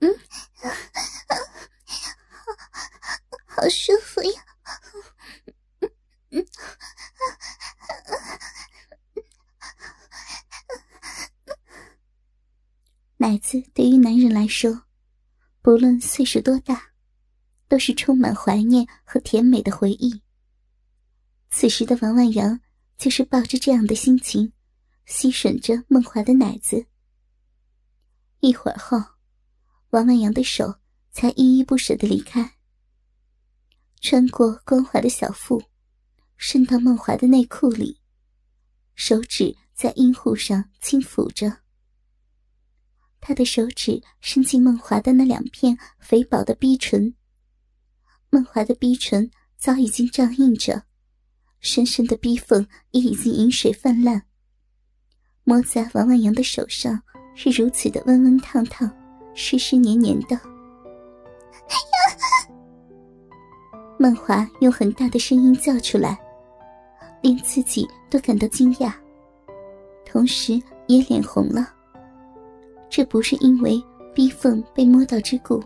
嗯，好舒服呀！奶子对于男人来说，不论岁数多大，都是充满怀念和甜美的回忆。此时的王万阳就是抱着这样的心情，吸吮着梦华的奶子。一会儿后，王万阳的手才依依不舍的离开，穿过光滑的小腹，伸到梦华的内裤里，手指在阴户上轻抚着。他的手指伸进梦华的那两片肥薄的逼唇，梦华的逼唇早已经胀硬着，深深的逼缝也已经饮水泛滥。摸在王万阳的手上是如此的温温烫烫，湿湿黏黏的。梦华用很大的声音叫出来，连自己都感到惊讶，同时也脸红了。这不是因为逼缝被摸到之故，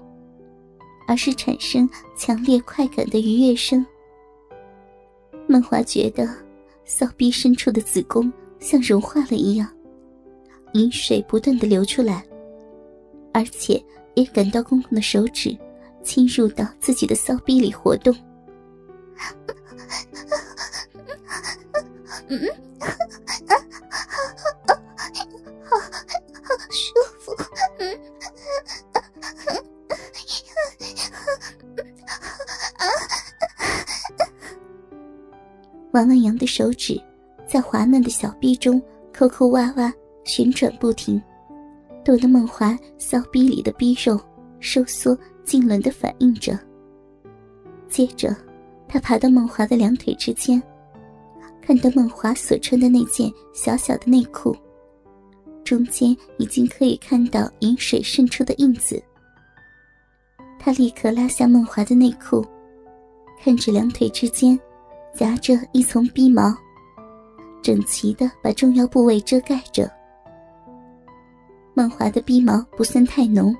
而是产生强烈快感的愉悦声。梦华觉得骚逼深处的子宫像融化了一样，饮水不断的流出来，而且也感到公公的手指侵入到自己的骚逼里活动。嗯。王万阳的手指在滑嫩的小臂中抠抠挖挖，旋转不停，逗得梦华骚逼里的逼肉收缩痉挛的反应着。接着，他爬到梦华的两腿之间，看到梦华所穿的那件小小的内裤，中间已经可以看到饮水渗出的印子。他立刻拉下梦华的内裤，看着两腿之间。夹着一丛逼毛，整齐的把重要部位遮盖着。梦华的逼毛不算太浓，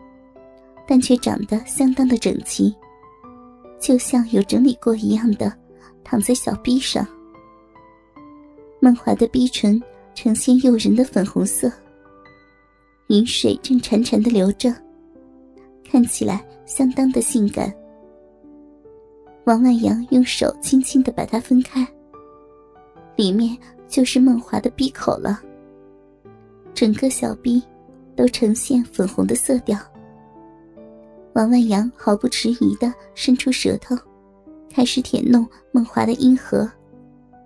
但却长得相当的整齐，就像有整理过一样的，躺在小逼上。梦华的逼唇呈现诱人的粉红色，饮水正潺潺的流着，看起来相当的性感。王万阳用手轻轻的把它分开，里面就是梦华的闭口了。整个小臂都呈现粉红的色调。王万阳毫不迟疑的伸出舌头，开始舔弄梦华的阴核，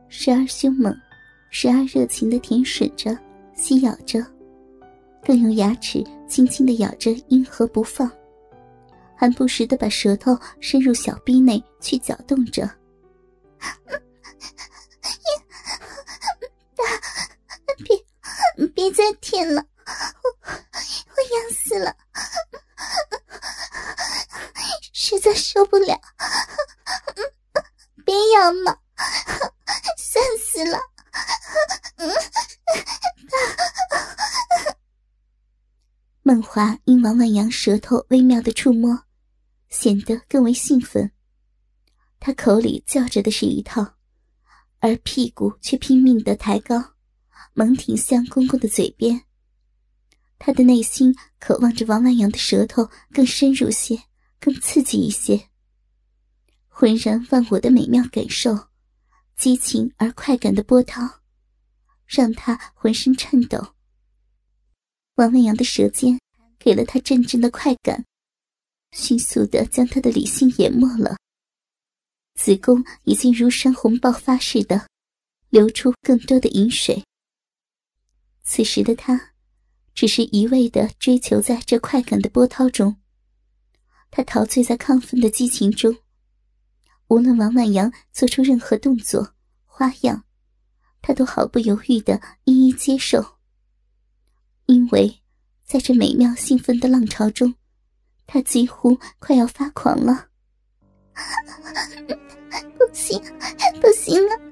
时而凶猛，时而热情的舔吮着、吸咬着，更用牙齿轻轻的咬着阴核不放。还不时的把舌头伸入小臂内去搅动着，别别再舔了，我我痒死了，实在受不了，别咬嘛，酸死了，梦华因王万阳舌头微妙的触摸。显得更为兴奋。他口里叫着的是一套，而屁股却拼命的抬高，猛挺向公公的嘴边。他的内心渴望着王万阳的舌头更深入些，更刺激一些。浑然忘我的美妙感受，激情而快感的波涛，让他浑身颤抖。王文阳的舌尖给了他阵阵的快感。迅速的将他的理性淹没了，子宫已经如山洪爆发似的，流出更多的饮水。此时的他，只是一味的追求在这快感的波涛中，他陶醉在亢奋的激情中，无论王万阳做出任何动作花样，他都毫不犹豫的一一接受，因为在这美妙兴奋的浪潮中。他几乎快要发狂了，不行，不行了，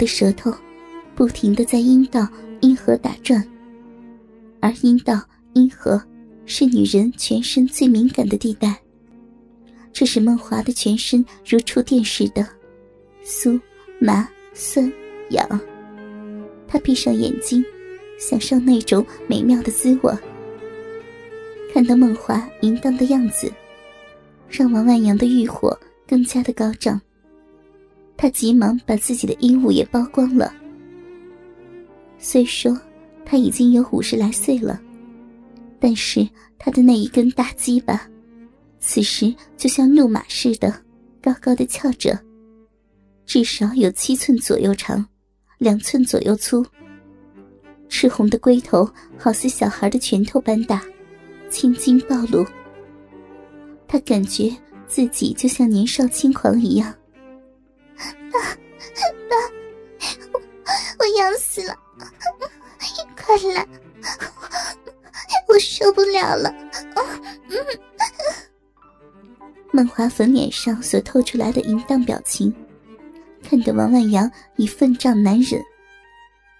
的舌头不停的在阴道、阴核打转，而阴道、阴核是女人全身最敏感的地带，这使梦华的全身如触电似的酥、麻、酸、痒。他闭上眼睛，享受那种美妙的滋味。看到梦华淫荡的样子，让王万阳的欲火更加的高涨。他急忙把自己的衣物也剥光了。虽说他已经有五十来岁了，但是他的那一根大鸡巴，此时就像怒马似的，高高的翘着，至少有七寸左右长，两寸左右粗。赤红的龟头好似小孩的拳头般大。青筋暴露，他感觉自己就像年少轻狂一样。爸，爸，我我痒死了，快来，我受不了了。孟华粉脸上所透出来的淫荡表情，看得王万阳已愤胀难忍，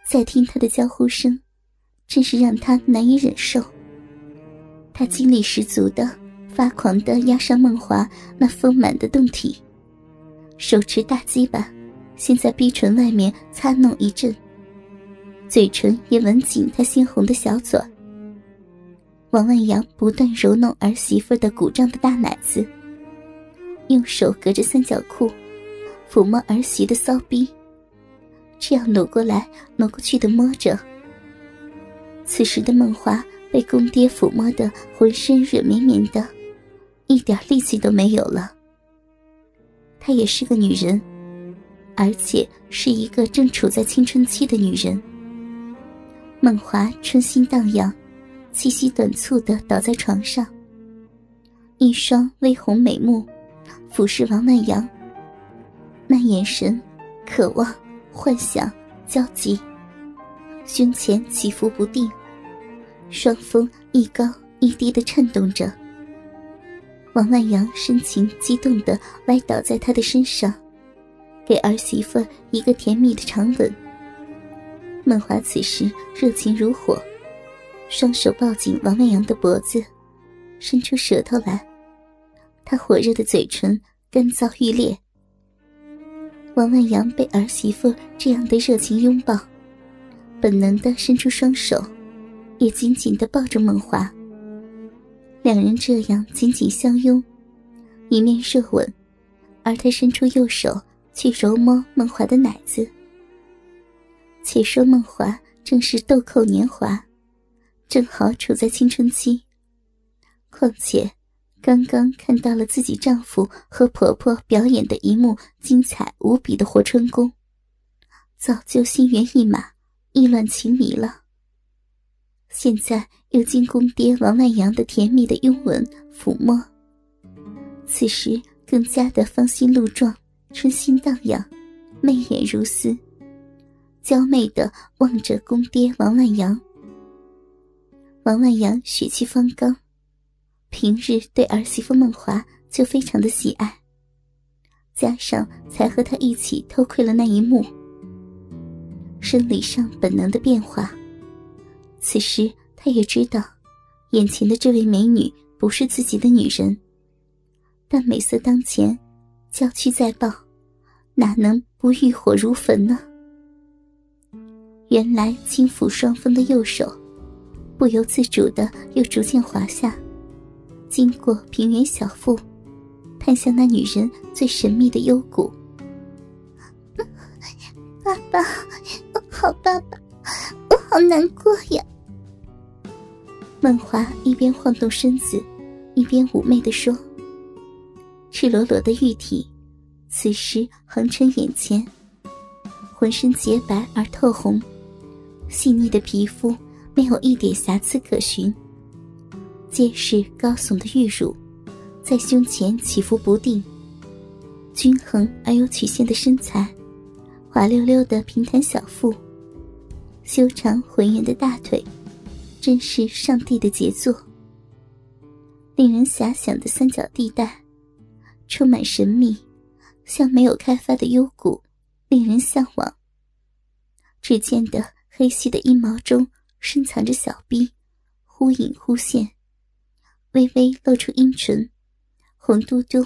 再听他的娇呼声，真是让他难以忍受。他精力十足的、发狂的压上梦华那丰满的胴体，手持大鸡巴，先在逼唇外面擦弄一阵，嘴唇也吻紧他鲜红的小嘴。王万阳不断揉弄儿媳妇的鼓胀的大奶子，用手隔着三角裤抚摸儿媳的骚逼，这样挪过来挪过去的摸着。此时的梦华。被公爹抚摸的浑身软绵绵的，一点力气都没有了。她也是个女人，而且是一个正处在青春期的女人。孟华春心荡漾，气息短促的倒在床上，一双微红美目俯视王曼阳，那眼神，渴望、幻想、焦急，胸前起伏不定。双峰一高一低的颤动着，王万阳深情激动的歪倒在他的身上，给儿媳妇一个甜蜜的长吻。孟华此时热情如火，双手抱紧王万阳的脖子，伸出舌头来，他火热的嘴唇干燥欲裂。王万阳被儿媳妇这样的热情拥抱，本能的伸出双手。也紧紧的抱着梦华，两人这样紧紧相拥，一面热吻，而他伸出右手去揉摸梦华的奶子。且说梦华正是豆蔻年华，正好处在青春期，况且刚刚看到了自己丈夫和婆婆表演的一幕精彩无比的活春宫，早就心猿意马，意乱情迷了。现在又经公爹王万阳的甜蜜的拥吻抚摸，此时更加的芳心怒撞，春心荡漾，媚眼如丝，娇媚的望着公爹王万阳。王万阳血气方刚，平日对儿媳妇梦华就非常的喜爱，加上才和他一起偷窥了那一幕，生理上本能的变化。此时，他也知道，眼前的这位美女不是自己的女人，但美色当前，娇躯在抱，哪能不欲火如焚呢？原来轻抚双峰的右手，不由自主的又逐渐滑下，经过平原小腹，探向那女人最神秘的幽谷。爸爸，好爸爸，好难过呀。孟华一边晃动身子，一边妩媚地说：“赤裸裸的玉体，此时横陈眼前，浑身洁白而透红，细腻的皮肤没有一点瑕疵可寻，结实高耸的玉乳，在胸前起伏不定，均衡而有曲线的身材，滑溜溜的平坦小腹，修长浑圆的大腿。”真是上帝的杰作。令人遐想的三角地带，充满神秘，像没有开发的幽谷，令人向往。只见得黑细的阴毛中深藏着小臂，忽隐忽现，微微露出阴唇，红嘟嘟，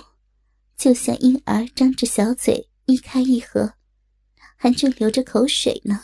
就像婴儿张着小嘴一开一合，还正流着口水呢。